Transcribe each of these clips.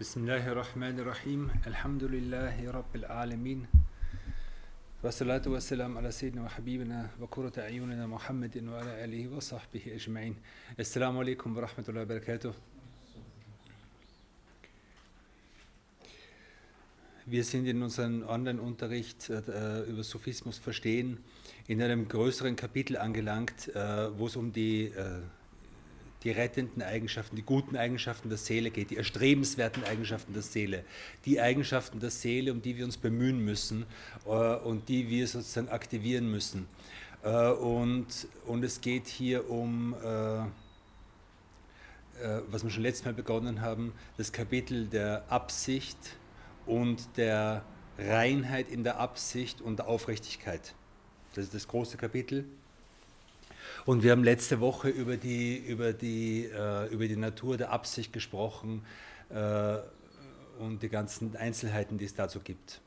بسم الله الرحمن الرحيم الحمد لله رب العالمين والصلاة والسلام على سيدنا وحبيبنا وقرة أعيننا محمد وعلى آله وصحبه أجمعين السلام عليكم ورحمة الله وبركاته Wir sind in unserem Online-Unterricht äh, über Sophismus verstehen in einem größeren Kapitel angelangt, äh, wo es um die äh, die rettenden Eigenschaften, die guten Eigenschaften der Seele geht, die erstrebenswerten Eigenschaften der Seele, die Eigenschaften der Seele, um die wir uns bemühen müssen äh, und die wir sozusagen aktivieren müssen. Äh, und, und es geht hier um, äh, was wir schon letztes Mal begonnen haben, das Kapitel der Absicht und der Reinheit in der Absicht und der Aufrichtigkeit. Das ist das große Kapitel. Und wir haben letzte Woche über die, über die, äh, über die Natur der Absicht gesprochen äh, und die ganzen Einzelheiten, die es dazu gibt.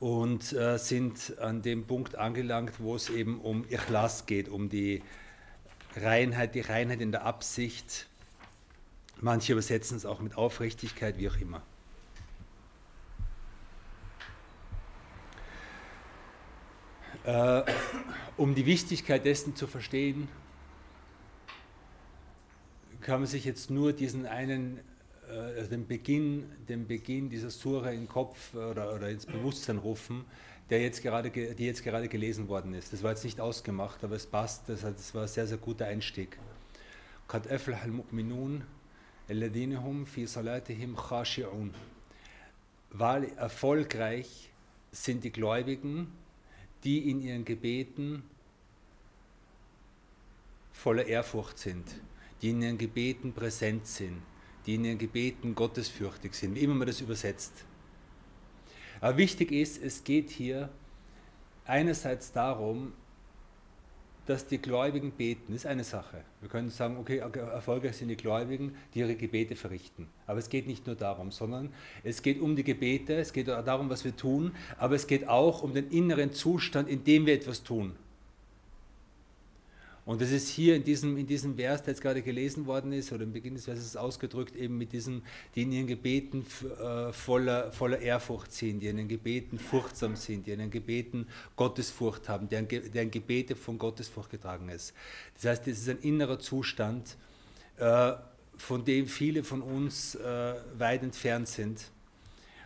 Und äh, sind an dem Punkt angelangt, wo es eben um Ikhlas geht, um die Reinheit, die Reinheit in der Absicht. Manche übersetzen es auch mit Aufrichtigkeit, wie auch immer. Äh, um die Wichtigkeit dessen zu verstehen, kann man sich jetzt nur diesen einen, äh, also den, Beginn, den Beginn dieser Sura in den Kopf oder, oder ins Bewusstsein rufen, der jetzt gerade, die jetzt gerade gelesen worden ist. Das war jetzt nicht ausgemacht, aber es passt, das, das war ein sehr, sehr guter Einstieg. قد أفلح المؤمنون الذين هم في صلاتهم خاشعون. Weil erfolgreich sind die Gläubigen, die in ihren Gebeten voller Ehrfurcht sind, die in ihren Gebeten präsent sind, die in ihren Gebeten gottesfürchtig sind, wie immer man das übersetzt. Aber wichtig ist, es geht hier einerseits darum, dass die Gläubigen beten, ist eine Sache. Wir können sagen, okay, erfolgreich sind die Gläubigen, die ihre Gebete verrichten. Aber es geht nicht nur darum, sondern es geht um die Gebete, es geht darum, was wir tun, aber es geht auch um den inneren Zustand, in dem wir etwas tun. Und das ist hier in diesem, in diesem Vers, der jetzt gerade gelesen worden ist, oder im Beginn des Verses ausgedrückt, eben mit diesem, die in ihren Gebeten äh, voller, voller Ehrfurcht sind, die in ihren Gebeten furchtsam sind, die in ihren Gebeten Gottesfurcht haben, deren, deren Gebete von Gottesfurcht getragen ist. Das heißt, es ist ein innerer Zustand, äh, von dem viele von uns äh, weit entfernt sind.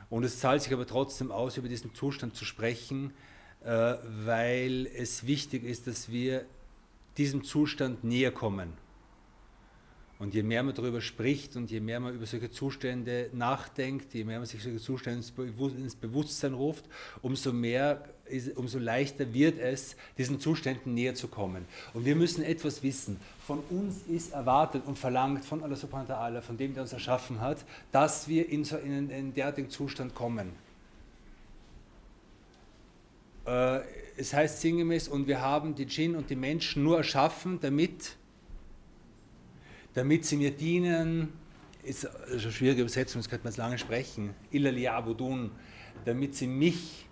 Und es zahlt sich aber trotzdem aus, über diesen Zustand zu sprechen, äh, weil es wichtig ist, dass wir diesem Zustand näher kommen. Und je mehr man darüber spricht und je mehr man über solche Zustände nachdenkt, je mehr man sich solche Zustände ins Bewusstsein ruft, umso mehr, umso leichter wird es, diesen Zuständen näher zu kommen. Und wir müssen etwas wissen. Von uns ist erwartet und verlangt von Allah subhanahu wa ta'ala, von dem, der uns erschaffen hat, dass wir in so einen, einen derartigen Zustand kommen. Äh, es heißt sinngemäß, und wir haben die Djinn und die Menschen nur erschaffen, damit, damit sie mir dienen, ist eine schwierige Übersetzung, das könnte man jetzt lange sprechen, illal damit sie mich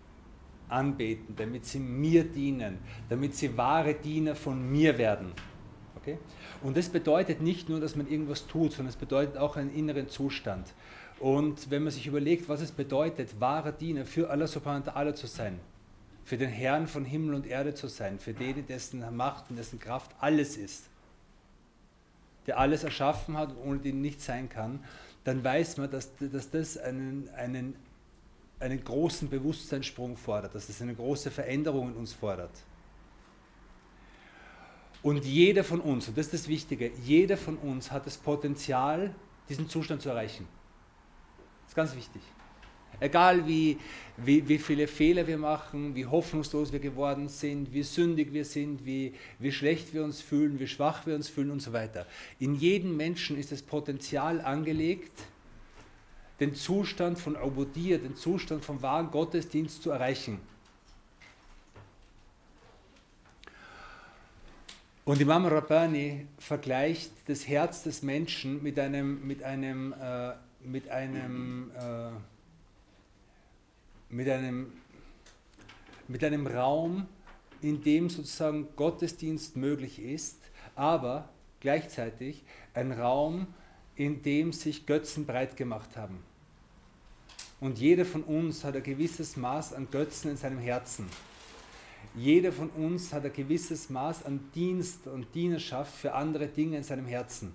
anbeten, damit sie mir dienen, damit sie wahre Diener von mir werden. Okay? Und das bedeutet nicht nur, dass man irgendwas tut, sondern es bedeutet auch einen inneren Zustand. Und wenn man sich überlegt, was es bedeutet, wahrer Diener für Allah subhanahu wa ta'ala zu sein, für den Herrn von Himmel und Erde zu sein, für den, dessen Macht und dessen Kraft alles ist, der alles erschaffen hat und ohne den nichts sein kann, dann weiß man, dass, dass das einen, einen, einen großen Bewusstseinssprung fordert, dass das eine große Veränderung in uns fordert. Und jeder von uns, und das ist das Wichtige, jeder von uns hat das Potenzial, diesen Zustand zu erreichen. Das ist ganz wichtig. Egal wie, wie, wie viele Fehler wir machen, wie hoffnungslos wir geworden sind, wie sündig wir sind, wie, wie schlecht wir uns fühlen, wie schwach wir uns fühlen und so weiter. In jedem Menschen ist das Potenzial angelegt, den Zustand von Obodier, den Zustand vom wahren Gottesdienst zu erreichen. Und Imam Rabbani vergleicht das Herz des Menschen mit einem, mit einem, äh, mit einem äh, mit einem, mit einem Raum, in dem sozusagen Gottesdienst möglich ist, aber gleichzeitig ein Raum, in dem sich Götzen breit gemacht haben. Und jeder von uns hat ein gewisses Maß an Götzen in seinem Herzen. Jeder von uns hat ein gewisses Maß an Dienst und Dienerschaft für andere Dinge in seinem Herzen.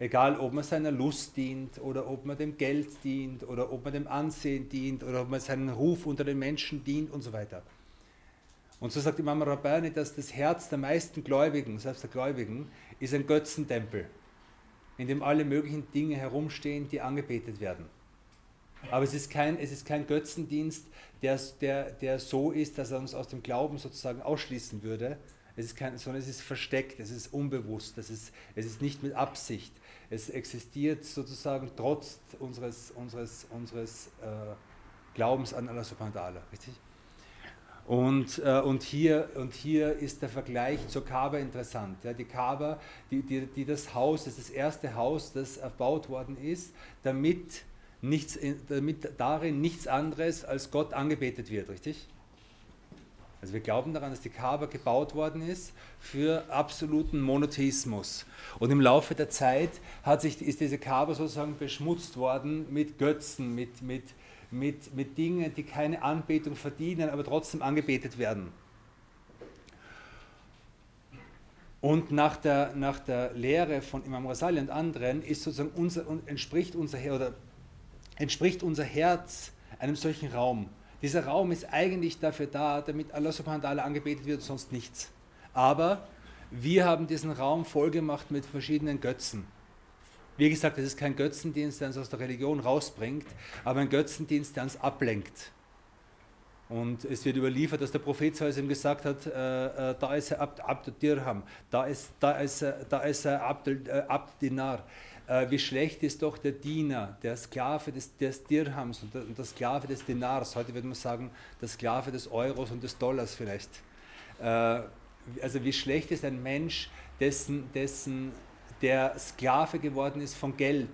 Egal, ob man seiner Lust dient oder ob man dem Geld dient oder ob man dem Ansehen dient oder ob man seinen Ruf unter den Menschen dient und so weiter. Und so sagt Imam Rabbani, dass das Herz der meisten Gläubigen, selbst der Gläubigen, ist ein Götzentempel, in dem alle möglichen Dinge herumstehen, die angebetet werden. Aber es ist kein, es ist kein Götzendienst, der, der, der so ist, dass er uns aus dem Glauben sozusagen ausschließen würde, es ist kein, sondern es ist versteckt, es ist unbewusst, es ist, es ist nicht mit Absicht. Es existiert sozusagen trotz unseres, unseres, unseres äh, Glaubens an Allah subhanahu wa ta'ala, richtig? Und, äh, und, hier, und hier ist der Vergleich zur Kaaba interessant. Ja, die Kaaba, die, die, die das Haus, das ist das erste Haus, das erbaut worden ist, damit, nichts, damit darin nichts anderes als Gott angebetet wird, richtig? Also wir glauben daran, dass die Kaaba gebaut worden ist für absoluten Monotheismus. Und im Laufe der Zeit hat sich, ist diese Kaaba sozusagen beschmutzt worden mit Götzen, mit, mit, mit, mit Dingen, die keine Anbetung verdienen, aber trotzdem angebetet werden. Und nach der, nach der Lehre von Imam Rasali und anderen ist sozusagen unser, entspricht, unser, oder entspricht unser Herz einem solchen Raum. Dieser Raum ist eigentlich dafür da, damit Allah subhanahu wa ta'ala angebetet wird, sonst nichts. Aber wir haben diesen Raum vollgemacht mit verschiedenen Götzen. Wie gesagt, es ist kein Götzendienst, der uns aus der Religion rausbringt, aber ein Götzendienst, der uns ablenkt. Und es wird überliefert, dass der Prophet ihm gesagt hat, äh, äh, da ist Abd, Abd Dirham, da ist, da ist, da ist Abd, äh, Abd Dinar. Äh, wie schlecht ist doch der Diener, der Sklave des, des Dirhams und der, und der, Sklave des Dinars. Heute würde man sagen, der Sklave des Euros und des Dollars vielleicht. Äh, also wie schlecht ist ein Mensch, dessen, dessen der Sklave geworden ist von Geld.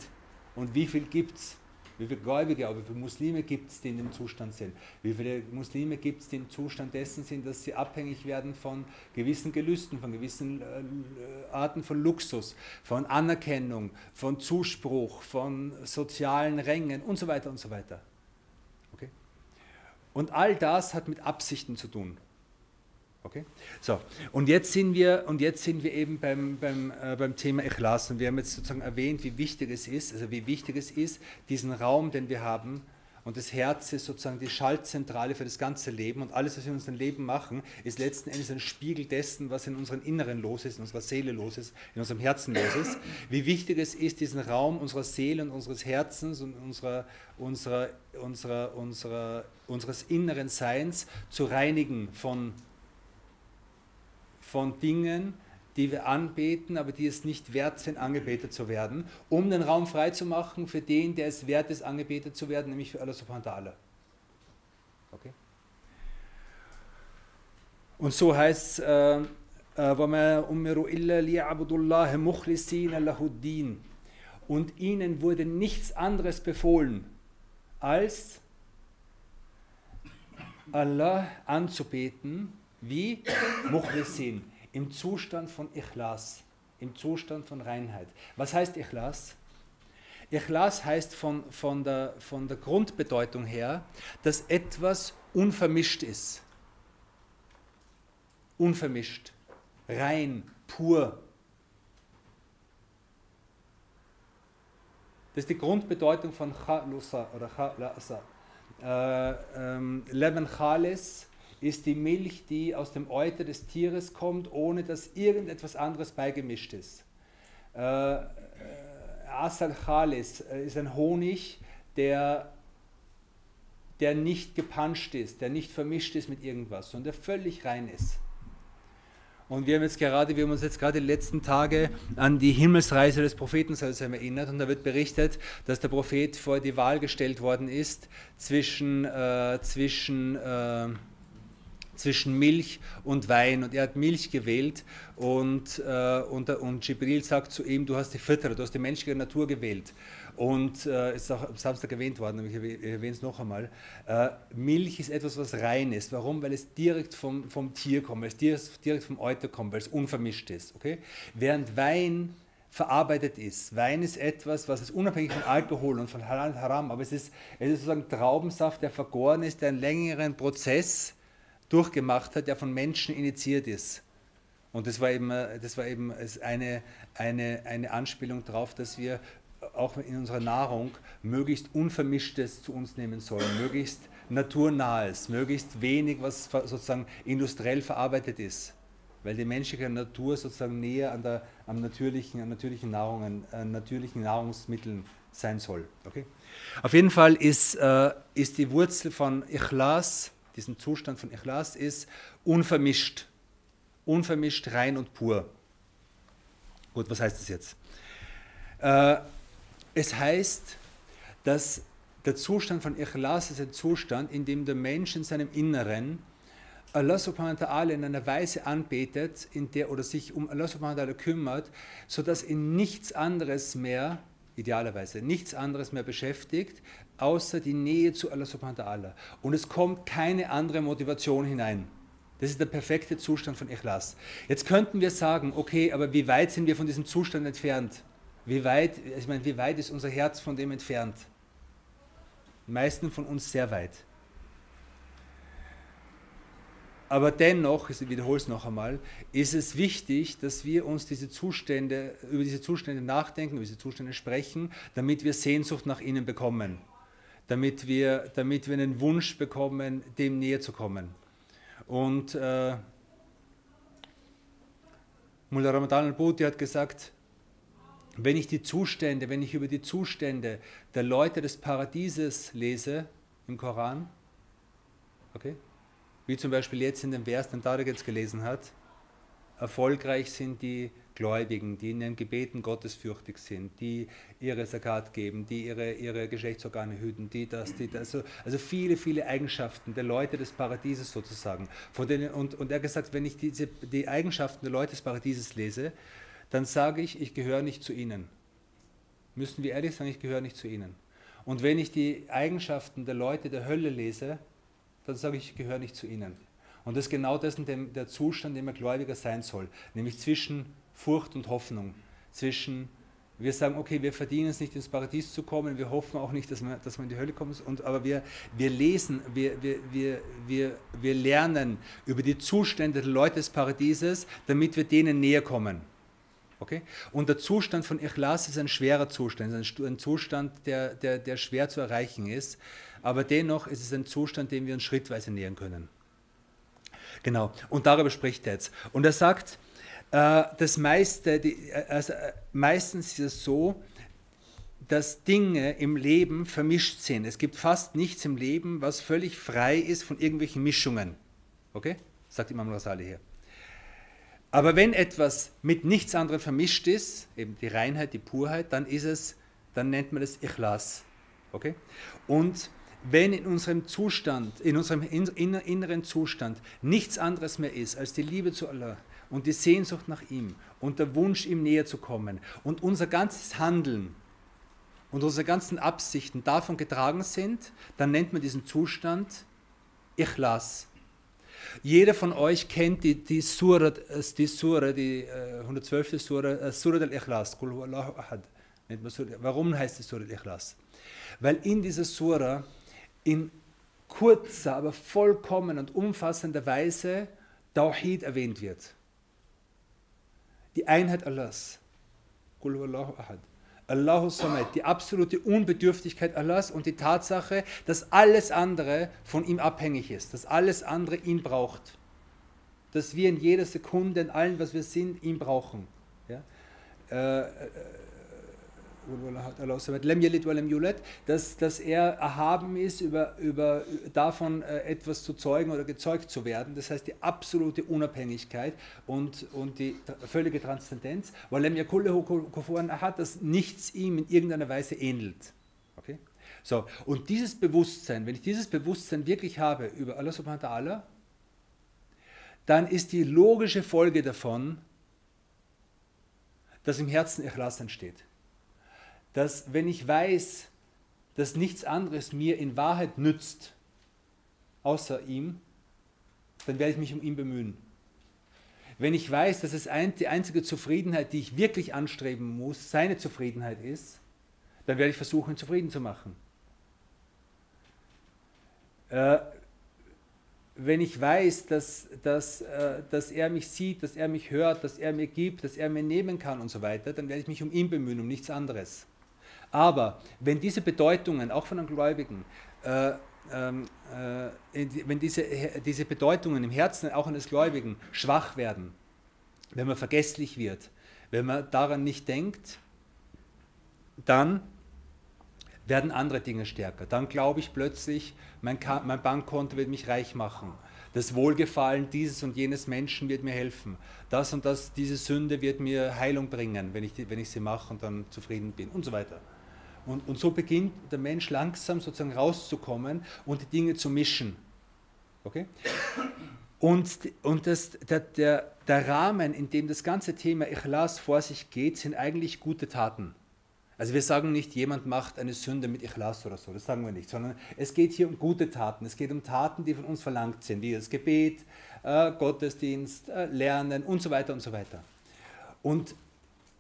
Und wie viel gibt es? Wie viele Gläubige, aber wie viele Muslime gibt es, die in dem Zustand sind? Wie viele Muslime gibt es, die im Zustand dessen sind, dass sie abhängig werden von gewissen Gelüsten, von gewissen äh, Arten von Luxus, von Anerkennung, von Zuspruch, von sozialen Rängen und so weiter und so weiter. Okay? Und all das hat mit Absichten zu tun. Okay? So, und jetzt sind wir, und jetzt sind wir eben beim, beim, äh, beim Thema Ikhlas und wir haben jetzt sozusagen erwähnt, wie wichtig es ist, also wie wichtig es ist, diesen Raum, den wir haben, und das Herz ist sozusagen die Schaltzentrale für das ganze Leben und alles, was wir in unserem Leben machen, ist letzten Endes ein Spiegel dessen, was in unserem Inneren los ist, in unserer Seele los ist, in unserem Herzen los ist. Wie wichtig es ist, diesen Raum unserer Seele und unseres Herzens und unserer, unserer, unserer, unserer, unseres inneren Seins zu reinigen von von Dingen, die wir anbeten, aber die es nicht wert sind, angebetet zu werden, um den Raum frei zu machen für den, der es wert ist, angebetet zu werden, nämlich für Allah subhanahu wa ta'ala. Okay? Und so heißt es, äh, äh, und ihnen wurde nichts anderes befohlen, als Allah anzubeten wie Mukhlisin, im Zustand von Ikhlas, im Zustand von Reinheit. Was heißt Ikhlas? Ikhlas heißt von, von, der, von der Grundbedeutung her, dass etwas unvermischt ist. Unvermischt, rein, pur. Das ist die Grundbedeutung von Khalusa oder Khalasa. Äh, ähm, Leben Khalis ist die Milch, die aus dem Euter des Tieres kommt, ohne dass irgendetwas anderes beigemischt ist. Äh, äh Asal Khalis äh, ist ein Honig, der, der nicht gepanscht ist, der nicht vermischt ist mit irgendwas, sondern der völlig rein ist. Und wir haben jetzt gerade, wir haben uns jetzt gerade die letzten Tage an die Himmelsreise des Propheten erinnert und da wird berichtet, dass der Prophet vor die Wahl gestellt worden ist zwischen, äh, zwischen äh, zwischen Milch und Wein und er hat Milch gewählt und, äh, und, und Jibril sagt zu ihm, du hast die Fitra, du hast die menschliche Natur gewählt. Und äh, ist auch am Samstag erwähnt worden, aber ich erwähne es noch einmal. Äh, Milch ist etwas, was rein ist. Warum? Weil es direkt vom, vom Tier kommt, weil es direkt vom Euter kommt, weil es unvermischt ist. Okay? Während Wein verarbeitet ist. Wein ist etwas, was ist unabhängig von Alkohol und von Haram, aber es ist, es ist sozusagen Traubensaft, der vergoren ist, der einen längeren Prozess durchgemacht hat, der von Menschen initiiert ist. Und das war eben, das war eben eine, eine, eine Anspielung darauf, dass wir auch in unserer Nahrung möglichst Unvermischtes zu uns nehmen sollen, möglichst Naturnahes, möglichst wenig, was sozusagen industriell verarbeitet ist weil die menschliche Natur sozusagen näher an, der, am natürlichen, an natürlichen Nahrungen, an natürlichen Nahrungsmitteln sein soll. Okay? Auf jeden Fall ist, äh, ist die Wurzel von Ikhlas, diesem Zustand von Ikhlas, ist unvermischt. Unvermischt, rein und pur. Gut, was heißt das jetzt? Äh, es heißt, dass der Zustand von Ikhlas ist ein Zustand, in dem der Mensch in seinem Inneren Allah subhanahu wa ta'ala in einer Weise anbetet, in der oder sich um Allah subhanahu wa ta'ala kümmert, sodass ihn nichts anderes mehr, idealerweise, nichts anderes mehr beschäftigt, außer die Nähe zu Allah subhanahu wa ta'ala. Und es kommt keine andere Motivation hinein. Das ist der perfekte Zustand von Ikhlas. Jetzt könnten wir sagen, okay, aber wie weit sind wir von diesem Zustand entfernt? Wie weit, ich meine, wie weit ist unser Herz von dem entfernt? Die meisten von uns sehr weit. Aber dennoch, ich wiederhole es noch einmal, ist es wichtig, dass wir uns diese Zustände, über diese Zustände nachdenken, über diese Zustände sprechen, damit wir Sehnsucht nach ihnen bekommen. Damit wir, damit wir einen Wunsch bekommen, dem näher zu kommen. Und äh, Mullah Ramadan al-Bhuti hat gesagt, wenn ich die Zustände, wenn ich über die Zustände der Leute des Paradieses lese im Koran, okay, wie zum Beispiel jetzt in dem Vers, den Tarek jetzt gelesen hat, erfolgreich sind die Gläubigen, die in ihren Gebeten gottesfürchtig sind, die ihre Sakat geben, die ihre, ihre Geschlechtsorgane hüten, die das, die das. Also, also viele, viele Eigenschaften der Leute des Paradieses sozusagen. Von denen, und, und er hat gesagt, wenn ich diese, die Eigenschaften der Leute des Paradieses lese, dann sage ich, ich gehöre nicht zu ihnen. Müssen wir ehrlich sagen, ich gehöre nicht zu ihnen. Und wenn ich die Eigenschaften der Leute der Hölle lese, dann sage ich, ich gehöre nicht zu ihnen. Und das ist genau das der Zustand, in dem ein Gläubiger sein soll, nämlich zwischen Furcht und Hoffnung, zwischen wir sagen, okay, wir verdienen es nicht ins Paradies zu kommen, wir hoffen auch nicht, dass man, dass man in die Hölle kommt, und, aber wir, wir lesen, wir, wir, wir, wir, wir lernen über die Zustände der Leute des Paradieses, damit wir denen näher kommen. Okay? Und der Zustand von Ikhlas ist ein schwerer Zustand, ein Zustand, der, der, der schwer zu erreichen ist aber dennoch ist es ein Zustand, dem wir uns schrittweise nähern können. Genau, und darüber spricht er jetzt. Und er sagt, äh, das meiste, die, also, äh, meistens ist es so, dass Dinge im Leben vermischt sind. Es gibt fast nichts im Leben, was völlig frei ist von irgendwelchen Mischungen. Okay? Sagt Imam Rasali hier. Aber wenn etwas mit nichts anderem vermischt ist, eben die Reinheit, die Purheit, dann ist es, dann nennt man es Ikhlas. Okay? Und wenn in unserem Zustand, in unserem inneren Zustand nichts anderes mehr ist als die Liebe zu Allah und die Sehnsucht nach ihm und der Wunsch, ihm näher zu kommen und unser ganzes Handeln und unsere ganzen Absichten davon getragen sind, dann nennt man diesen Zustand Ikhlas. Jeder von euch kennt die, die Surah, die, Surah, die 112. Äh, Surah, äh, Surah al-Ikhlas. Warum heißt die Surah al-Ikhlas? Weil in dieser Surah in kurzer, aber vollkommen und umfassender Weise Tawhid erwähnt wird. Die Einheit Allahs. Allahu Samad, die absolute Unbedürftigkeit Allahs und die Tatsache, dass alles andere von ihm abhängig ist, dass alles andere ihn braucht. Dass wir in jeder Sekunde, in allem, was wir sind, ihn brauchen. Ja? Äh, dass, dass er erhaben ist, über, über, davon äh, etwas zu zeugen oder gezeugt zu werden. Das heißt, die absolute Unabhängigkeit und, und die völlige Transzendenz, weil hat, dass nichts ihm in irgendeiner Weise ähnelt. Okay? So, und dieses Bewusstsein, wenn ich dieses Bewusstsein wirklich habe über Allah subhanahu wa ta'ala, dann ist die logische Folge davon, dass im Herzen Ikhlas entsteht dass wenn ich weiß, dass nichts anderes mir in Wahrheit nützt, außer ihm, dann werde ich mich um ihn bemühen. wenn ich weiß, dass es ein, die einzige Zufriedenheit, die ich wirklich anstreben muss, seine Zufriedenheit ist, dann werde ich versuchen, ihn zufrieden zu machen. Äh, wenn ich weiß, dass, dass, äh, dass er mich sieht, dass er mich hört, dass er mir gibt, dass er mir nehmen kann und so weiter, dann werde ich mich um ihn bemühen, um nichts anderes. Aber wenn diese Bedeutungen, auch von den Gläubigen, äh, ähm, äh, wenn diese, diese Bedeutungen im Herzen auch eines Gläubigen schwach werden, wenn man vergesslich wird, wenn man daran nicht denkt, dann werden andere Dinge stärker. Dann glaube ich plötzlich, mein, mein, Bankkonto wird mich reich machen. Das Wohlgefallen dieses und jenes Menschen wird mir helfen. Das und das, diese Sünde wird mir Heilung bringen, wenn ich, wenn ich sie mache und dann zufrieden bin und so weiter. Und, und so beginnt der Mensch langsam sozusagen rauszukommen und die Dinge zu mischen. Okay? Und, und das, der, der, der Rahmen, in dem das ganze Thema Ikhlas vor sich geht, sind eigentlich gute Taten. Also wir sagen nicht, jemand macht eine Sünde mit Ikhlas oder so, das sagen wir nicht, sondern es geht hier um gute Taten. Es geht um Taten, die von uns verlangt sind, wie das Gebet, äh, Gottesdienst, äh, Lernen und so weiter und so weiter. Und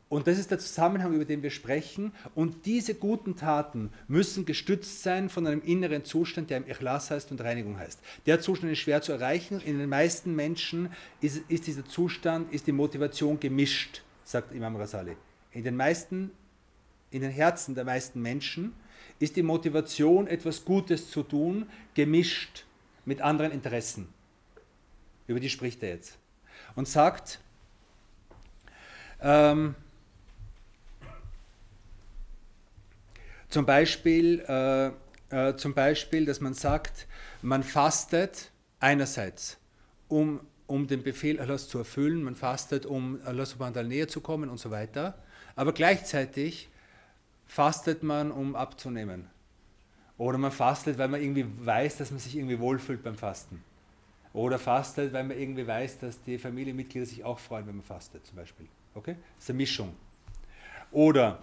und das ist der Zusammenhang, über den wir sprechen. Und diese guten Taten müssen gestützt sein von einem inneren Zustand, der im Ikhlas heißt und Reinigung heißt. Der Zustand ist schwer zu erreichen. In den meisten Menschen ist, ist dieser Zustand, ist die Motivation gemischt, sagt Imam Rasali. In den meisten, in den Herzen der meisten Menschen ist die Motivation, etwas Gutes zu tun, gemischt mit anderen Interessen. Über die spricht er jetzt. Und sagt, ähm, Zum Beispiel, äh, äh, zum Beispiel, dass man sagt, man fastet einerseits, um, um den Befehl Allahs zu erfüllen, man fastet, um Allah subhanahu näher zu kommen und so weiter, aber gleichzeitig fastet man, um abzunehmen. Oder man fastet, weil man irgendwie weiß, dass man sich irgendwie wohlfühlt beim Fasten. Oder fastet, weil man irgendwie weiß, dass die Familienmitglieder sich auch freuen, wenn man fastet, zum Beispiel. Okay? Das ist eine Mischung. Oder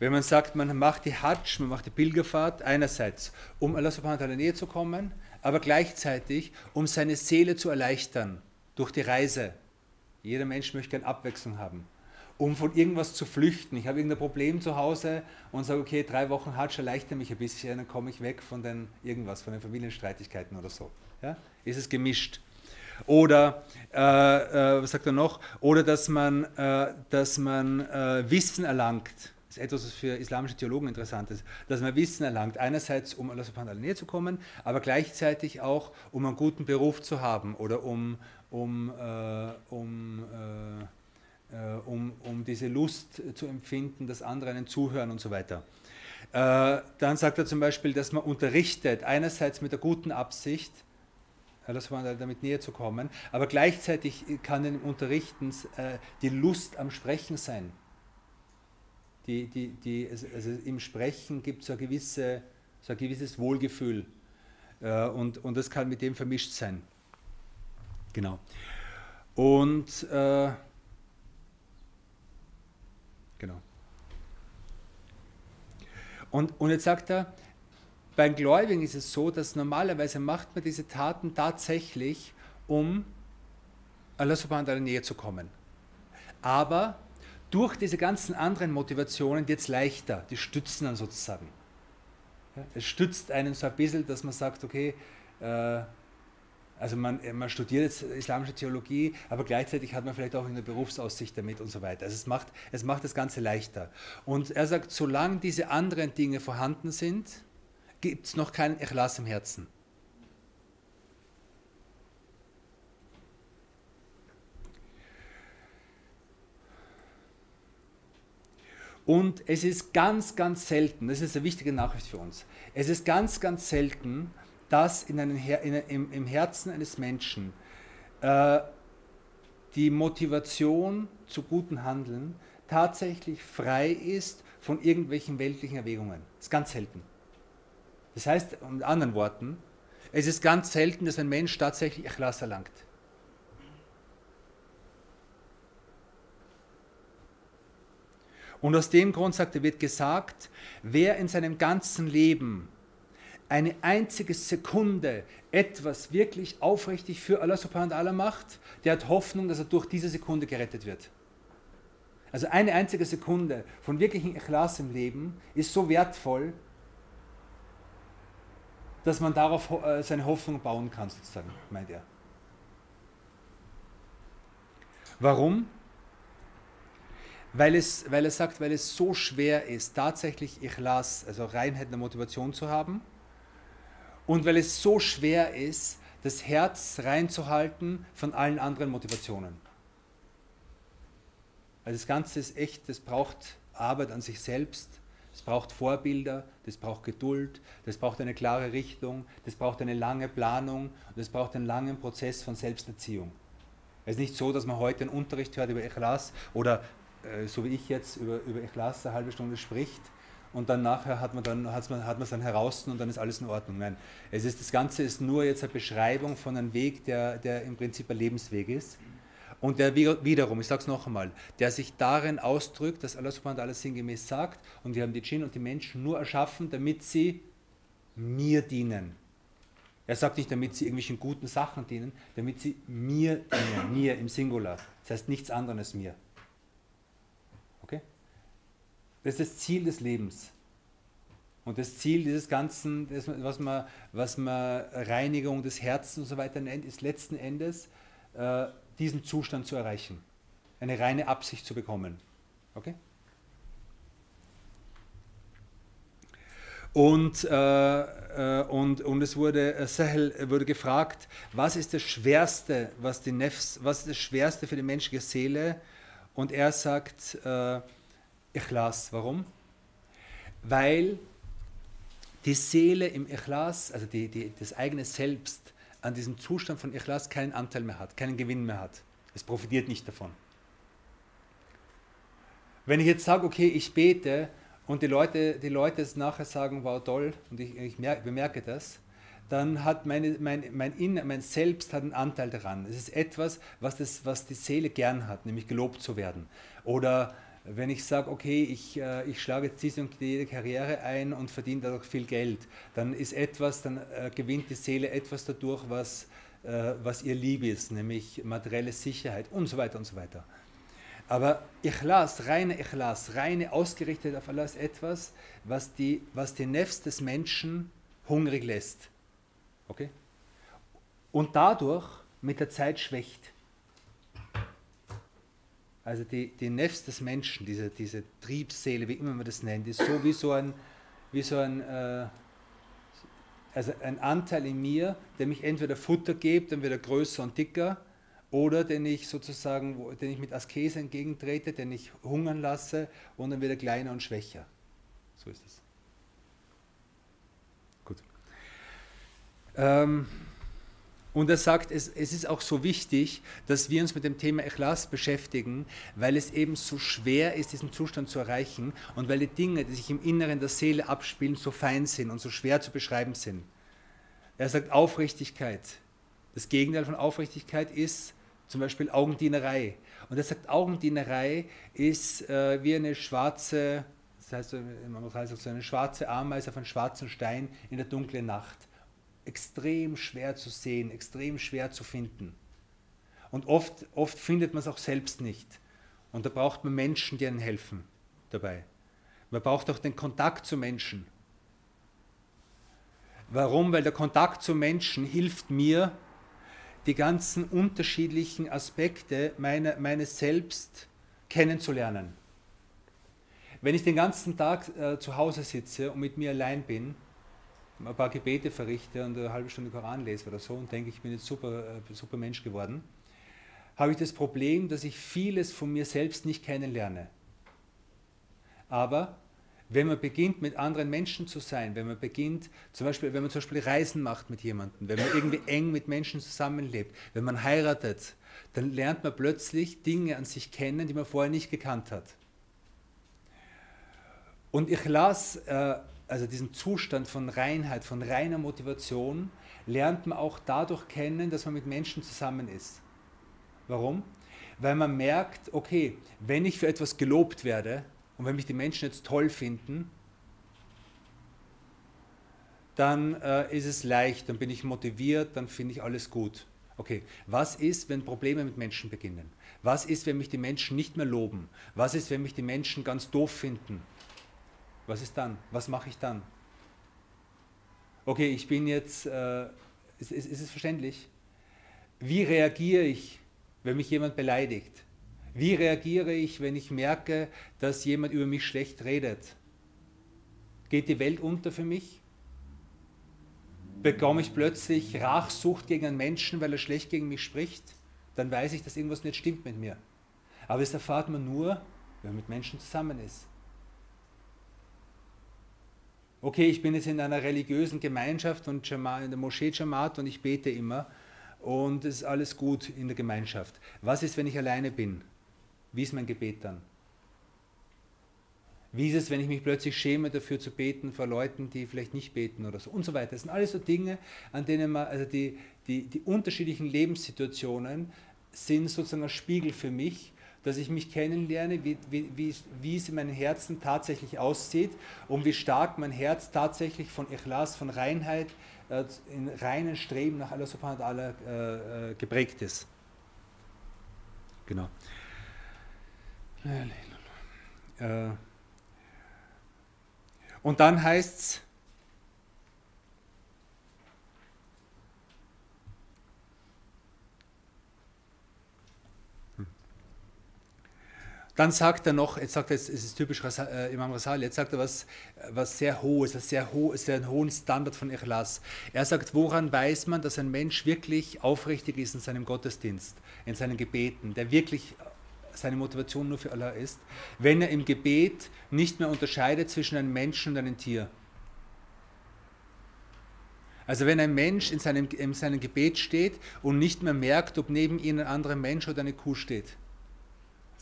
wenn man sagt, man macht die Hajj, man macht die Pilgerfahrt, einerseits, um Allah subhanahu wa ta'ala näher zu kommen, aber gleichzeitig, um seine Seele zu erleichtern durch die Reise. Jeder Mensch möchte gerne Abwechslung haben. Um von irgendwas zu flüchten. Ich habe irgendein Problem zu Hause und sage, okay, drei Wochen Hajj erleichtern mich ein bisschen, dann komme ich weg von den irgendwas, von den Familienstreitigkeiten oder so. Ja? Ist es gemischt? Oder, äh, äh, was sagt er noch? Oder dass man, äh, dass man äh, Wissen erlangt das ist etwas, was für islamische Theologen interessant ist, dass man Wissen erlangt, einerseits um Allah subhanahu wa näher zu kommen, aber gleichzeitig auch, um einen guten Beruf zu haben oder um, um, äh, um, äh, äh um, um diese Lust zu empfinden, dass andere einen zuhören und so weiter. Äh, dann sagt er zum Beispiel, dass man unterrichtet, einerseits mit der guten Absicht, Allah subhanahu damit näher zu kommen, aber gleichzeitig kann dem Unterrichten äh, die Lust am Sprechen sein die, die, die, also im Sprechen gibt es so, gewisse, so ein gewisses Wohlgefühl äh, und, und das kann mit dem vermischt sein. Genau. Und äh, genau. Und, und jetzt sagt er, beim Gläubigen ist es so, dass normalerweise macht man diese Taten tatsächlich, um Allah subhanahu wa ta'ala näher zu kommen. Aber durch diese ganzen anderen Motivationen wird es leichter, die stützen dann sozusagen. Es stützt einen so ein bisschen, dass man sagt, okay, äh, also man, man, studiert jetzt islamische Theologie, aber gleichzeitig hat man vielleicht auch eine Berufsaussicht damit und so weiter. Also es macht, es macht das Ganze leichter. Und er sagt, solange diese anderen Dinge vorhanden sind, gibt es noch keinen Ikhlas im Herzen. Und es ist ganz, ganz selten, das ist eine wichtige Nachricht für uns, es ist ganz, ganz selten, dass in einem Her in, im, im, Herzen eines Menschen äh, die Motivation zu guten Handeln tatsächlich frei ist von irgendwelchen weltlichen Erwägungen. Das ist ganz selten. Das heißt, mit anderen Worten, es ist ganz selten, dass ein Mensch tatsächlich Ikhlas erlangt. Und aus dem Grund sagt er, wird gesagt, wer in seinem ganzen Leben eine einzige Sekunde etwas wirklich aufrichtig für Allah subhanahu wa ta'ala macht, der hat Hoffnung, dass er durch diese Sekunde gerettet wird. Also eine einzige Sekunde von wirklichen Ikhlas im Leben ist so wertvoll, dass man darauf äh, seine Hoffnung bauen kann, sozusagen, meint er. Warum? Weil, es, weil er sagt, weil es so schwer ist, tatsächlich Ikhlas, also Reinheit in der Motivation zu haben und weil es so schwer ist, das Herz reinzuhalten von allen anderen Motivationen. Also das Ganze ist echt, das braucht Arbeit an sich selbst, es braucht Vorbilder, das braucht Geduld, das braucht eine klare Richtung, das braucht eine lange Planung und es braucht einen langen Prozess von Selbsterziehung. Es ist nicht so, dass man heute einen Unterricht hört über Ikhlas oder äh, so wie ich jetzt über, über Ikhlas eine halbe Stunde spricht und dann nachher hat man dann hat man, hat man es dann heraus und dann ist alles in Ordnung. Nein, es ist, das Ganze ist nur jetzt eine Beschreibung von einem Weg, der, der im Prinzip ein Lebensweg ist. Und der wiederum, ich sage es noch einmal, der sich darin ausdrückt, dass Allah subhanahu wa ta'ala sinngemäß sagt, und wir haben die Djinn und die Menschen nur erschaffen, damit sie mir dienen. Er sagt nicht, damit sie irgendwelchen guten Sachen dienen, damit sie mir dienen, mir im Singular. Das heißt nichts anderes mir. Das ist das Ziel des Lebens. Und das Ziel dieses Ganzen, das, was, man, was man Reinigung des Herzens und so weiter nennt, ist letzten Endes, äh, diesen Zustand zu erreichen. Eine reine Absicht zu bekommen. Okay? Und, äh, äh, und, und es wurde, äh, Sahel wurde gefragt, was ist das Schwerste, was, die Nefs, was ist das Schwerste für die menschliche Seele? Und er sagt, äh, Ikhlas. Warum? Weil die Seele im Ikhlas, also die, die, das eigene Selbst, an diesem Zustand von Ikhlas keinen Anteil mehr hat, keinen Gewinn mehr hat. Es profitiert nicht davon. Wenn ich jetzt sage, okay, ich bete und die Leute, die Leute es nachher sagen, wow, toll, und ich, ich merke, bemerke das, dann hat meine, mein, mein, Inner, mein Selbst hat einen Anteil daran. Es ist etwas, was, das, was die Seele gern hat, nämlich gelobt zu werden. Oder wenn ich sage, okay, ich, äh, ich schlage jetzt diese und jede Karriere ein und verdiene dadurch viel Geld, dann ist etwas, dann äh, gewinnt die Seele etwas dadurch, was, äh, was ihr lieb ist, nämlich materielle Sicherheit und so weiter und so weiter. Aber Ikhlas, reine Ikhlas, reine ausgerichtet auf Allah ist etwas, was die, was die Nefs des Menschen hungrig lässt. Okay? Und dadurch mit der Zeit schwächt. Also die, die Nefs des Menschen, diese, diese Triebseele, wie immer man das nennt, ist so wie so ein, wie so ein, äh, also ein Anteil in mir, der mich entweder Futter gibt, dann wird er größer und dicker, oder den ich sozusagen, den ich mit Askese entgegentrete, den ich hungern lasse und dann wird er kleiner und schwächer. So ist es. Gut. Ähm, und er sagt, es, es ist auch so wichtig, dass wir uns mit dem Thema Ikhlas beschäftigen, weil es eben so schwer ist, diesen Zustand zu erreichen und weil die Dinge, die sich im Inneren der Seele abspielen, so fein sind und so schwer zu beschreiben sind. Er sagt Aufrichtigkeit. Das Gegenteil von Aufrichtigkeit ist zum Beispiel Augendienerei. Und er sagt, Augendienerei ist äh, wie eine schwarze, das heißt, man heißt so eine schwarze Ameise auf einem schwarzen Stein in der dunklen Nacht extrem schwer zu sehen, extrem schwer zu finden. Und oft, oft findet man es auch selbst nicht. Und da braucht man Menschen, die einem helfen dabei. Man braucht auch den Kontakt zu Menschen. Warum? Weil der Kontakt zu Menschen hilft mir, die ganzen unterschiedlichen Aspekte meine, meines Selbst kennenzulernen. Wenn ich den ganzen Tag äh, zu Hause sitze und mit mir allein bin, ein paar Gebete verrichte und eine halbe Stunde Koran lese oder so und denke, ich bin jetzt super, äh, super Mensch geworden, habe ich das Problem, dass ich vieles von mir selbst nicht kennenlerne. Aber wenn man beginnt, mit anderen Menschen zu sein, wenn man beginnt, zum Beispiel, wenn man zum Beispiel Reisen macht mit jemandem, wenn man irgendwie eng mit Menschen zusammenlebt, wenn man heiratet, dann lernt man plötzlich Dinge an sich kennen, die man vorher nicht gekannt hat. Und ich las äh, also diesen Zustand von Reinheit, von reiner Motivation, lernt man auch dadurch kennen, dass man mit Menschen zusammen ist. Warum? Weil man merkt, okay, wenn ich für etwas gelobt werde und wenn mich die Menschen jetzt toll finden, dann äh, ist es leicht, dann bin ich motiviert, dann finde ich alles gut. Okay, was ist, wenn Probleme mit Menschen beginnen? Was ist, wenn mich die Menschen nicht mehr loben? Was ist, wenn mich die Menschen ganz doof finden? Was ist dann? Was mache ich dann? Okay, ich bin jetzt, äh, ist, ist, ist es verständlich? Wie reagiere ich, wenn mich jemand beleidigt? Wie reagiere ich, wenn ich merke, dass jemand über mich schlecht redet? Geht die Welt unter für mich? Bekomme ich plötzlich Rachsucht gegen einen Menschen, weil er schlecht gegen mich spricht? Dann weiß ich, dass irgendwas nicht stimmt mit mir. Aber das erfahrt man nur, wenn man mit Menschen zusammen ist. Okay, ich bin jetzt in einer religiösen Gemeinschaft und in der Moschee Jamaat und ich bete immer und es ist alles gut in der Gemeinschaft. Was ist, wenn ich alleine bin? Wie ist mein Gebet dann? Wie ist es, wenn ich mich plötzlich schäme, dafür zu beten vor Leuten, die vielleicht nicht beten oder so und so weiter. Das sind alles so Dinge, an denen man, also die, die, die unterschiedlichen Lebenssituationen sind sozusagen ein Spiegel für mich, dass ich mich kennenlerne, wie, wie, wie, es in meinem Herzen tatsächlich aussieht und wie stark mein Herz tatsächlich von Ikhlas, von Reinheit, äh, in reinen Streben nach Allah subhanahu wa ta'ala äh, äh, geprägt ist. Genau. Äh, und dann heißt es, Dann sagt er noch, jetzt sagt er, es ist typisch äh, Imam Rasali, jetzt sagt er was, was sehr hohes, was sehr, ho sehr einen hohen Standard von Ikhlas. Er sagt, woran weiß man, dass ein Mensch wirklich aufrichtig ist in seinem Gottesdienst, in seinen Gebeten, der wirklich seine Motivation nur für Allah ist, wenn er im Gebet nicht mehr unterscheidet zwischen einem Menschen und einem Tier. Also wenn ein Mensch in seinem, in seinem Gebet steht und nicht mehr merkt, ob neben ihm ein anderer Mensch oder eine Kuh steht.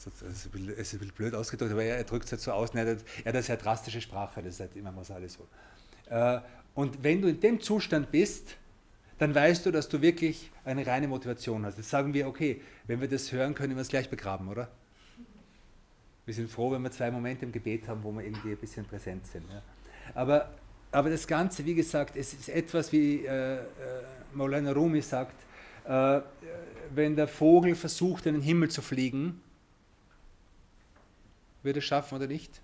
Das ist ein bisschen, blöd ausgedrückt, aber er, drückt es halt so aus. Er hat, er hat eine sehr drastische Sprache, das ist halt immer mal alles so. Äh, und wenn du in dem Zustand bist, dann weißt du, dass du wirklich eine reine Motivation hast. Jetzt sagen wir, okay, wenn wir das hören, können wir es gleich begraben, oder? Wir sind froh, wenn wir zwei Momente im Gebet haben, wo wir irgendwie ein bisschen präsent sind. Ja. Aber, aber das Ganze, wie gesagt, es ist etwas, wie äh, äh, Maulana Rumi sagt, äh, wenn der Vogel versucht, in den Himmel zu fliegen, wird er es schaffen oder nicht?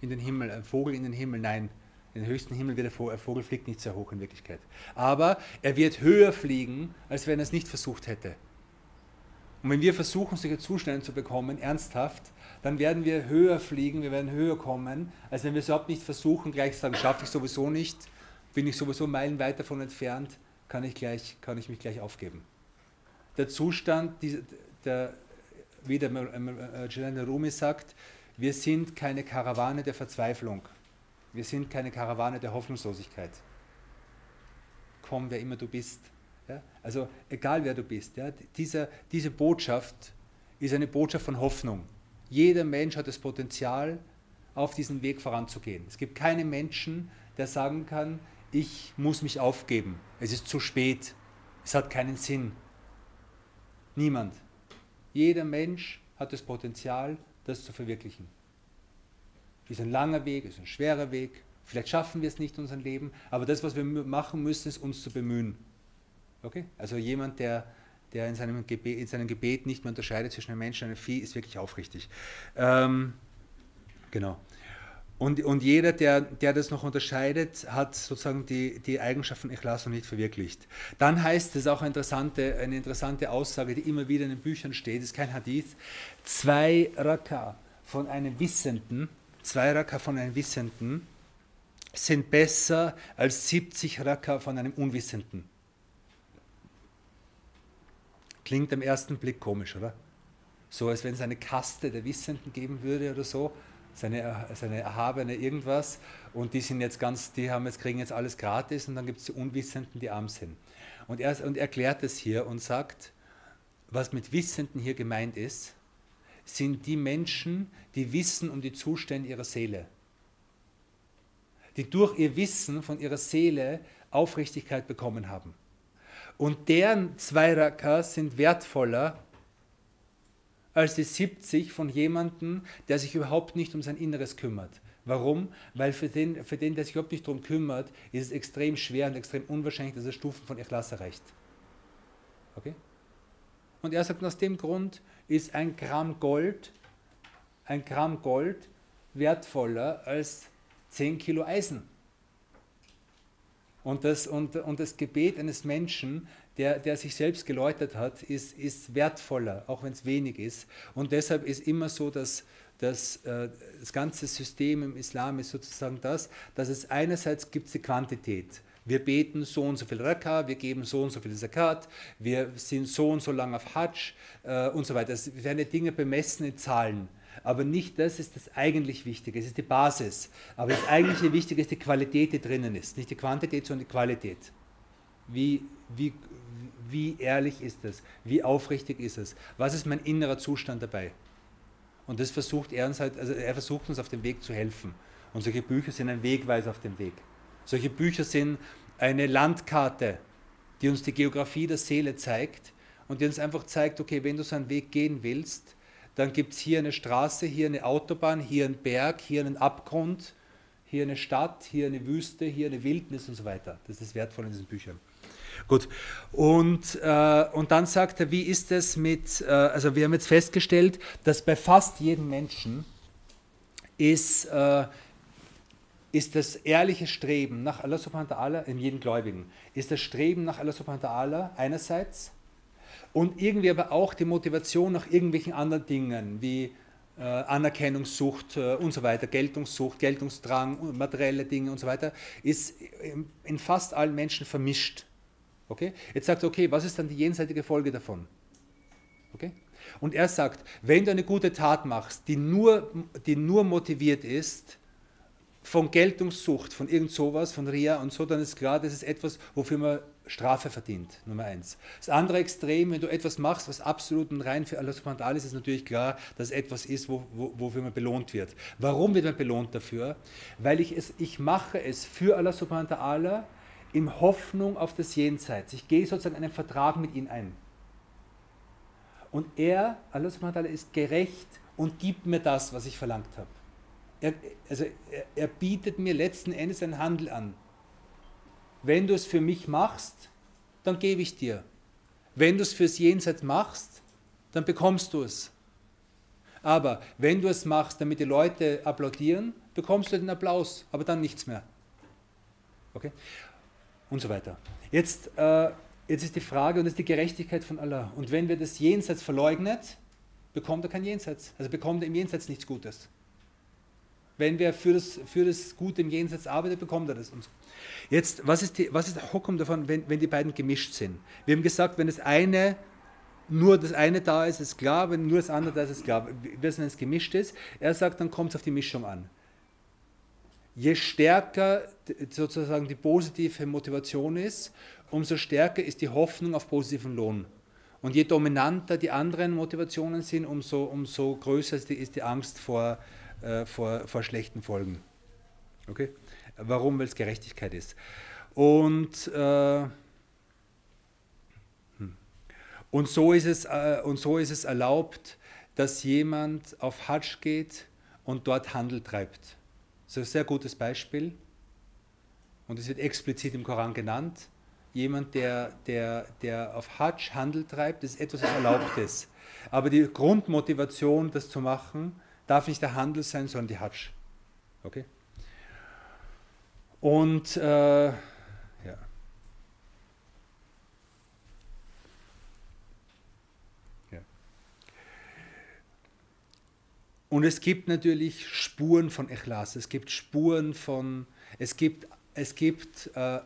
In den Himmel, ein Vogel in den Himmel, nein in den höchsten Himmel wird der Vogel fliegt nicht sehr hoch in Wirklichkeit. Aber er wird höher fliegen, als wenn er es nicht versucht hätte. Und wenn wir versuchen, solche Zustände zu bekommen, ernsthaft, dann werden wir höher fliegen, wir werden höher kommen, als wenn wir es überhaupt nicht versuchen, gleich sagen, schaffe ich sowieso nicht, bin ich sowieso meilenweit davon entfernt, kann ich, gleich, kann ich mich gleich aufgeben. Der Zustand, der, wie der Giuliano Rumi sagt, wir sind keine Karawane der Verzweiflung. Wir sind keine Karawane der Hoffnungslosigkeit. Komm, wer immer du bist. Ja? Also egal wer du bist, ja? Diese, diese Botschaft ist eine Botschaft von Hoffnung. Jeder Mensch hat das Potenzial, auf diesen Weg voranzugehen. Es gibt keinen Menschen, der sagen kann, ich muss mich aufgeben. Es ist zu spät. Es hat keinen Sinn. Niemand. Jeder Mensch hat das Potenzial, das zu verwirklichen. Ist ein langer Weg, ist ein schwerer Weg. Vielleicht schaffen wir es nicht in unserem Leben, aber das, was wir machen müssen, ist uns zu bemühen. Okay? Also jemand, der, der in, seinem Gebet, in seinem Gebet nicht mehr unterscheidet zwischen einem Menschen und einem Vieh, ist wirklich aufrichtig. Ähm, genau. Und, und jeder, der, der das noch unterscheidet, hat sozusagen die, die Eigenschaft von Ikhlas noch nicht verwirklicht. Dann heißt es auch eine interessante, eine interessante Aussage, die immer wieder in den Büchern steht, ist kein Hadith, zwei Raka von einem Wissenden, zwei Raka von einem Wissenden sind besser als 70 Raka von einem Unwissenden. Klingt am ersten Blick komisch, oder? So als wenn es eine Kaste der Wissenden geben würde oder so, seine, seine erhabene irgendwas und die sind jetzt ganz, die haben jetzt, kriegen jetzt alles gratis und dann gibt es die Unwissenden, die arm sind. Und er, und er erklärt es hier und sagt, was mit Wissenden hier gemeint ist, sind die Menschen, die wissen um die Zustände ihrer Seele. Die durch ihr Wissen von ihrer Seele Aufrichtigkeit bekommen haben. Und deren zwei sind wertvoller als die 70 von jemandem, der sich überhaupt nicht um sein Inneres kümmert. Warum? Weil für den, für den, der sich überhaupt nicht darum kümmert, ist es extrem schwer und extrem unwahrscheinlich, dass er Stufen von Ikhlas erreicht. Okay? Und er sagt, aus dem Grund ist ein Gramm Gold, ein Gramm Gold wertvoller als 10 Kilo Eisen. Und das, und, und das Gebet eines Menschen, der, der sich selbst geläutert hat, ist, ist wertvoller, auch wenn es wenig ist. Und deshalb ist immer so, dass, dass äh, das ganze System im Islam ist sozusagen das, dass es einerseits gibt die Quantität. Wir beten so und so viel Raka, wir geben so und so viel Zakat, wir sind so und so lange auf Hajj äh, und so weiter. Es werden Dinge bemessen in Zahlen. Aber nicht das ist das eigentlich Wichtige, es ist die Basis. Aber das eigentliche Wichtige ist die Qualität, die drinnen ist. Nicht die Quantität, sondern die Qualität. Wie, wie, wie ehrlich ist es? Wie aufrichtig ist es? Was ist mein innerer Zustand dabei? Und das versucht er uns halt, also er versucht uns auf dem Weg zu helfen. Und solche Bücher sind ein Wegweiser auf dem Weg. Solche Bücher sind eine Landkarte, die uns die Geografie der Seele zeigt und die uns einfach zeigt, okay, wenn du so einen Weg gehen willst, dann gibt es hier eine Straße, hier eine Autobahn, hier einen Berg, hier einen Abgrund, hier eine Stadt, hier eine Wüste, hier eine Wildnis und so weiter. Das ist das Wertvolle in diesen Büchern. Gut, und, äh, und dann sagt er, wie ist es mit, äh, also wir haben jetzt festgestellt, dass bei fast jedem Menschen ist, äh, ist das ehrliche Streben nach Allah subhanahu wa ta'ala, in jedem Gläubigen, ist das Streben nach Allah subhanahu wa ta'ala einerseits und irgendwie aber auch die Motivation nach irgendwelchen anderen Dingen, wie äh, Anerkennungssucht äh, und so weiter, Geltungssucht, Geltungsdrang, materielle Dinge und so weiter, ist in, in fast allen Menschen vermischt. Okay? Jetzt sagt er, okay, was ist dann die jenseitige Folge davon? Okay? Und er sagt, wenn du eine gute Tat machst, die nur, die nur motiviert ist von Geltungssucht, von irgend sowas, von Ria und so, dann ist klar, das ist etwas, wofür man Strafe verdient, Nummer eins. Das andere Extrem, wenn du etwas machst, was absolut und rein für Allah subhanahu ist, ist natürlich klar, dass etwas ist, wo, wo, wofür man belohnt wird. Warum wird man belohnt dafür? Weil ich es, ich mache es für Allah subhanahu in Hoffnung auf das Jenseits. Ich gehe sozusagen einen Vertrag mit ihm ein. Und er, Allah subhanahu ist gerecht und gibt mir das, was ich verlangt habe. Er, also er, er bietet mir letzten Endes einen Handel an. Wenn du es für mich machst, dann gebe ich dir. Wenn du es fürs Jenseits machst, dann bekommst du es. Aber wenn du es machst, damit die Leute applaudieren, bekommst du den Applaus, aber dann nichts mehr. Okay? Und so weiter. Jetzt, äh, jetzt ist die Frage, und das ist die Gerechtigkeit von Allah. Und wenn wir das Jenseits verleugnet, bekommt er kein Jenseits. Also bekommt er im Jenseits nichts Gutes. Wenn wir für das, für das Gute im Jenseits arbeitet, bekommt er das. Und. Jetzt, was ist, die, was ist der Hokum davon, wenn, wenn die beiden gemischt sind? Wir haben gesagt, wenn das eine nur das eine da ist, ist klar, wenn nur das andere da ist, ist klar. Wenn es gemischt ist, er sagt, dann kommt es auf die Mischung an je stärker sozusagen die positive Motivation ist, umso stärker ist die Hoffnung auf positiven Lohn. Und je dominanter die anderen Motivationen sind, umso, umso größer ist die, Angst vor, äh, vor, vor schlechten Folgen. Okay? Warum? Weil es Gerechtigkeit ist. Und, äh, hm. und, so ist es, äh, und so ist es erlaubt, dass jemand auf Hajj geht und dort Handel treibt. Das ist ein sehr gutes Beispiel. Und es wird explizit im Koran genannt. Jemand, der, der, der auf Hajj Handel treibt, ist etwas, was erlaubt ist. Aber die Grundmotivation, das zu machen, darf nicht der Handel sein, sondern die Hajj. Okay? Und äh, Und es gibt natürlich Spuren von Ikhlas, es gibt Spuren von, es gibt, es gibt äh,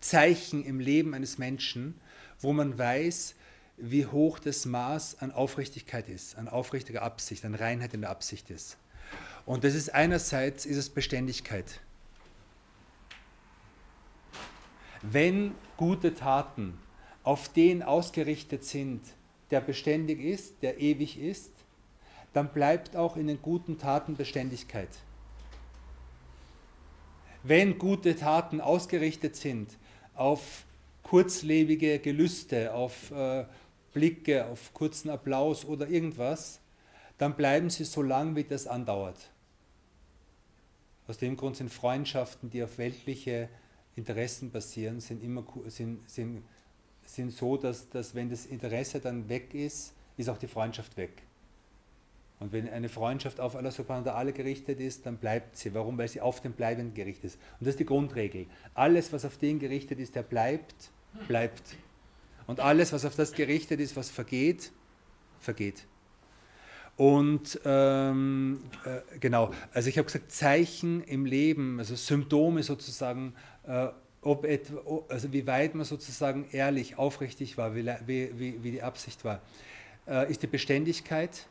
Zeichen im Leben eines Menschen, wo man weiß, wie hoch das Maß an Aufrichtigkeit ist, an aufrichtiger Absicht, an Reinheit in der Absicht ist. Und das ist einerseits ist es Beständigkeit. Wenn gute Taten auf den ausgerichtet sind, der beständig ist, der ewig ist, dann bleibt auch in den guten Taten Beständigkeit. Wenn gute Taten ausgerichtet sind auf kurzlebige Gelüste, auf äh, Blicke, auf kurzen Applaus oder irgendwas, dann bleiben sie so lang, wie das andauert. Aus dem Grund sind Freundschaften, die auf weltliche Interessen basieren, sind, immer, sind, sind, sind so, dass, dass wenn das Interesse dann weg ist, ist auch die Freundschaft weg. Und wenn eine Freundschaft auf Allah subhanahu wa ta'ala gerichtet ist, dann bleibt sie. Warum? Weil sie auf den Bleibenden gerichtet ist. Und das ist die Grundregel. Alles, was auf den gerichtet ist, der bleibt, bleibt. Und alles, was auf das gerichtet ist, was vergeht, vergeht. Und ähm, äh, genau, also ich habe gesagt, Zeichen im Leben, also Symptome sozusagen, äh, ob etwa, also wie weit man sozusagen ehrlich, aufrichtig war, wie, wie, wie die Absicht war, äh, ist die Beständigkeit.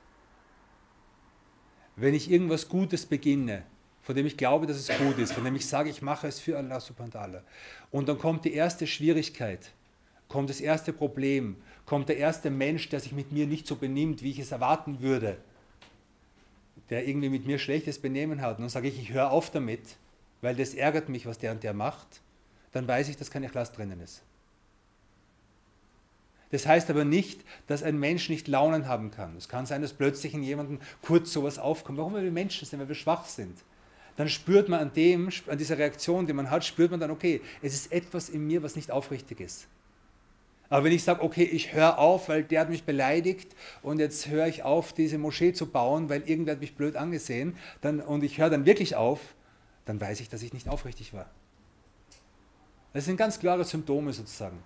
Wenn ich irgendwas Gutes beginne, von dem ich glaube, dass es gut ist, von dem ich sage, ich mache es für Allah subhanahu wa ta'ala, und dann kommt die erste Schwierigkeit, kommt das erste Problem, kommt der erste Mensch, der sich mit mir nicht so benimmt, wie ich es erwarten würde, der irgendwie mit mir schlechtes Benehmen hat, und dann sage ich, ich höre auf damit, weil das ärgert mich, was der und der macht, dann weiß ich, dass kein Ikhlas drinnen ist. Das heißt aber nicht, dass ein Mensch nicht Launen haben kann. Es kann sein, dass plötzlich in jemandem kurz sowas aufkommt. Warum? Weil wir Menschen sind, weil wir schwach sind. Dann spürt man an dem, an dieser Reaktion, die man hat, spürt man dann, okay, es ist etwas in mir, was nicht aufrichtig ist. Aber wenn ich sage, okay, ich höre auf, weil der hat mich beleidigt und jetzt höre ich auf, diese Moschee zu bauen, weil irgendwer hat mich blöd angesehen dann, und ich höre dann wirklich auf, dann weiß ich, dass ich nicht aufrichtig war. Das sind ganz klare Symptome sozusagen.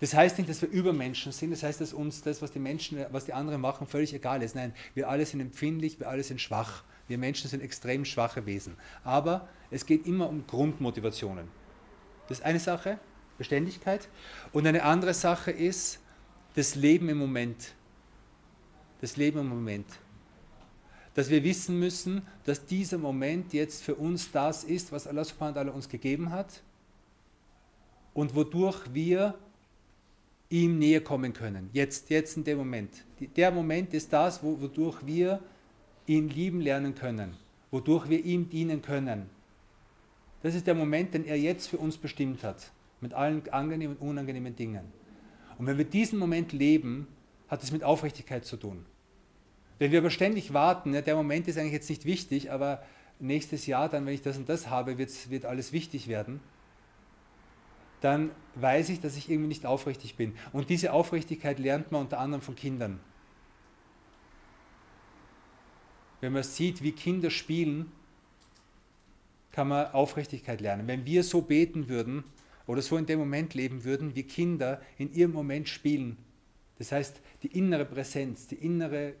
Das heißt nicht, dass wir Übermenschen sind, das heißt, dass uns das, was die Menschen, was die anderen machen, völlig egal ist. Nein, wir alle sind empfindlich, wir alle sind schwach. Wir Menschen sind extrem schwache Wesen. Aber es geht immer um Grundmotivationen. Das ist eine Sache. Beständigkeit. Und eine andere Sache ist das Leben im Moment. Das Leben im Moment. Dass wir wissen müssen, dass dieser Moment jetzt für uns das ist, was Allah subhanahu wa ta'ala uns gegeben hat und wodurch wir ihm näher kommen können. Jetzt, jetzt in dem Moment. Der Moment ist das, wodurch wir ihn lieben lernen können, wodurch wir ihm dienen können. Das ist der Moment, den er jetzt für uns bestimmt hat mit allen angenehmen und unangenehmen Dingen. Und wenn wir diesen Moment leben, hat es mit Aufrichtigkeit zu tun. Wenn wir aber ständig warten, ja, der Moment ist eigentlich jetzt nicht wichtig, aber nächstes Jahr, dann, wenn ich das und das habe, wird alles wichtig werden, dann weiß ich, dass ich irgendwie nicht aufrichtig bin. Und diese Aufrichtigkeit lernt man unter anderem von Kindern. Wenn man sieht, wie Kinder spielen, kann man Aufrichtigkeit lernen. Wenn wir so beten würden, oder so in dem Moment leben würden, wie Kinder in ihrem Moment spielen. Das heißt, die innere Präsenz, die innere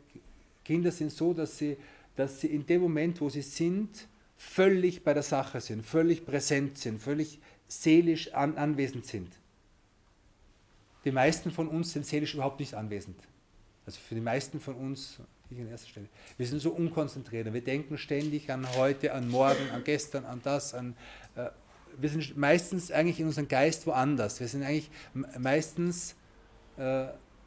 Kinder sind so, dass sie, dass sie in dem Moment, wo sie sind, völlig bei der Sache sind, völlig präsent sind, völlig seelisch an, anwesend sind. Die meisten von uns sind seelisch überhaupt nicht anwesend. Also für die meisten von uns, ich an erster Stelle, wir sind so unkonzentriert. Wir denken ständig an heute, an morgen, an gestern, an das, an äh, wir sind meistens eigentlich in unserem Geist woanders. Wir sind eigentlich meistens äh,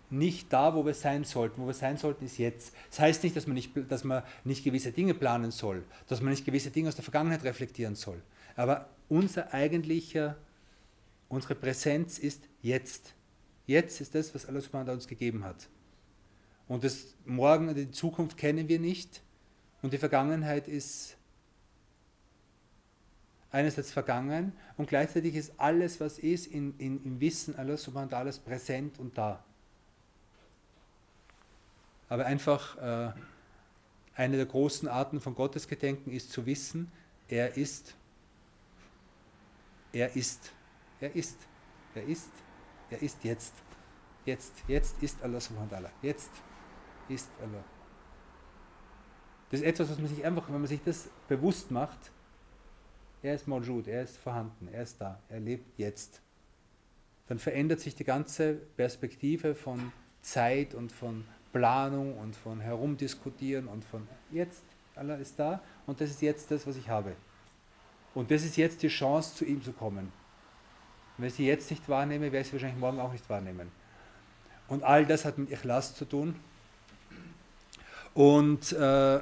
nicht da, wo wir sein sollten. Wo wir sein sollten, ist jetzt. Das heißt nicht, dass man nicht, dass man nicht gewisse Dinge planen soll, dass man nicht gewisse Dinge aus der Vergangenheit reflektieren soll. Aber unser eigentlicher, unsere Präsenz ist jetzt. Jetzt ist das, was Allah uns gegeben hat. Und das Morgen die Zukunft kennen wir nicht. Und die Vergangenheit ist einerseits vergangen und gleichzeitig ist alles, was ist, in, in, im Wissen Allah subhanahu wa präsent und da. Aber einfach äh, eine der großen Arten von Gottesgedenken ist zu wissen, er ist, er ist, er ist, er ist, er ist jetzt. Jetzt, jetzt ist Allah subhanahu wa ta'ala. Jetzt ist Allah. Das ist etwas, was man sich einfach, wenn man sich das bewusst macht, er ist Mawjud, er ist vorhanden, er ist da, er lebt jetzt. Dann verändert sich die ganze Perspektive von Zeit und von Planung und von Herumdiskutieren und von jetzt, Allah ist da und das ist jetzt das, was ich habe. Und das ist jetzt die Chance, zu ihm zu kommen. wenn ich sie jetzt nicht wahrnehme, werde ich sie wahrscheinlich morgen auch nicht wahrnehmen. Und all das hat mit Ikhlas zu tun. Und äh,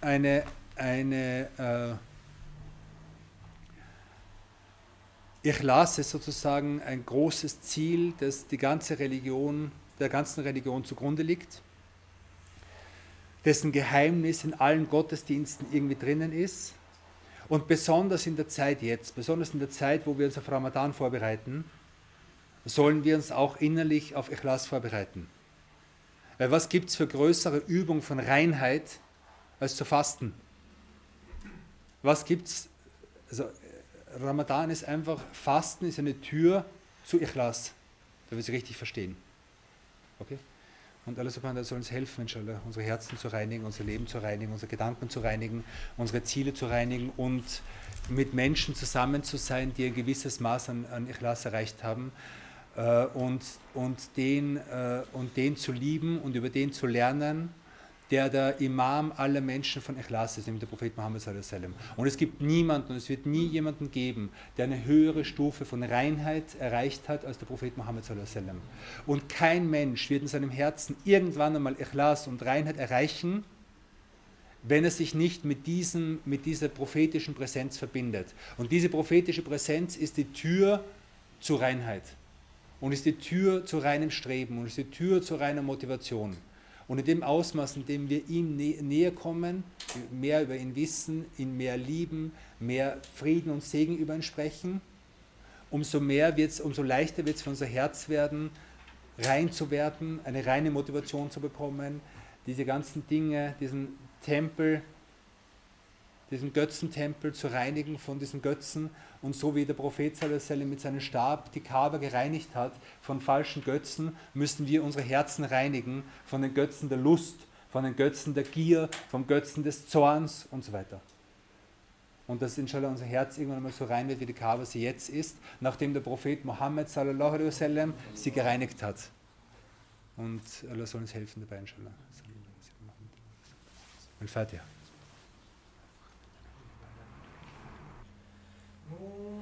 eine, eine äh, Ikhlas ist sozusagen ein großes Ziel, das die ganze Religion, der ganzen Religion zugrunde liegt. dessen Geheimnis in allen Gottesdiensten irgendwie drinnen ist. Und besonders in der Zeit jetzt, besonders in der Zeit, wo wir uns auf Ramadan vorbereiten, sollen wir uns auch innerlich auf Ikhlas vorbereiten. Weil was gibt es für größere Übung von Reinheit als zu fasten? Was gibt es? Also Ramadan ist einfach, Fasten ist eine Tür zu Ikhlas, da wir sie richtig verstehen. Okay? Und Allah subhanahu wa soll uns helfen, inshallah, unsere Herzen zu reinigen, unser Leben zu reinigen, unsere Gedanken zu reinigen, unsere Ziele zu reinigen und mit Menschen zusammen zu sein, die ein gewisses Maß an, an Ikhlas erreicht haben äh, und, und, den, äh, und den zu lieben und über den zu lernen der der Imam aller Menschen von Ikhlas ist, nämlich der Prophet Muhammad. Und es gibt niemanden und es wird nie jemanden geben, der eine höhere Stufe von Reinheit erreicht hat als der Prophet Muhammad. Und kein Mensch wird in seinem Herzen irgendwann einmal Ikhlas und Reinheit erreichen, wenn er sich nicht mit, diesem, mit dieser prophetischen Präsenz verbindet. Und diese prophetische Präsenz ist die Tür zur Reinheit und ist die Tür zu reinem Streben und ist die Tür zu reiner Motivation. Und in dem Ausmaß, in dem wir ihm nä näher kommen, mehr über ihn wissen, ihn mehr lieben, mehr Frieden und Segen über ihn sprechen, umso mehr wird's, umso leichter wird es für unser Herz werden, rein zu werden, eine reine Motivation zu bekommen, diese ganzen Dinge, diesen Tempel diesen Götzentempel zu reinigen von diesen Götzen und so wie der Prophet mit seinem Stab die Kaaba gereinigt hat von falschen Götzen, müssen wir unsere Herzen reinigen von den Götzen der Lust, von den Götzen der Gier, vom Götzen des Zorns und so weiter. Und dass inshallah unser Herz irgendwann mal so rein wird, wie die Kaaba sie jetzt ist, nachdem der Prophet Mohammed wasallam sie gereinigt hat. Und Allah soll uns helfen dabei, inshallah. Al-Fatiha. oh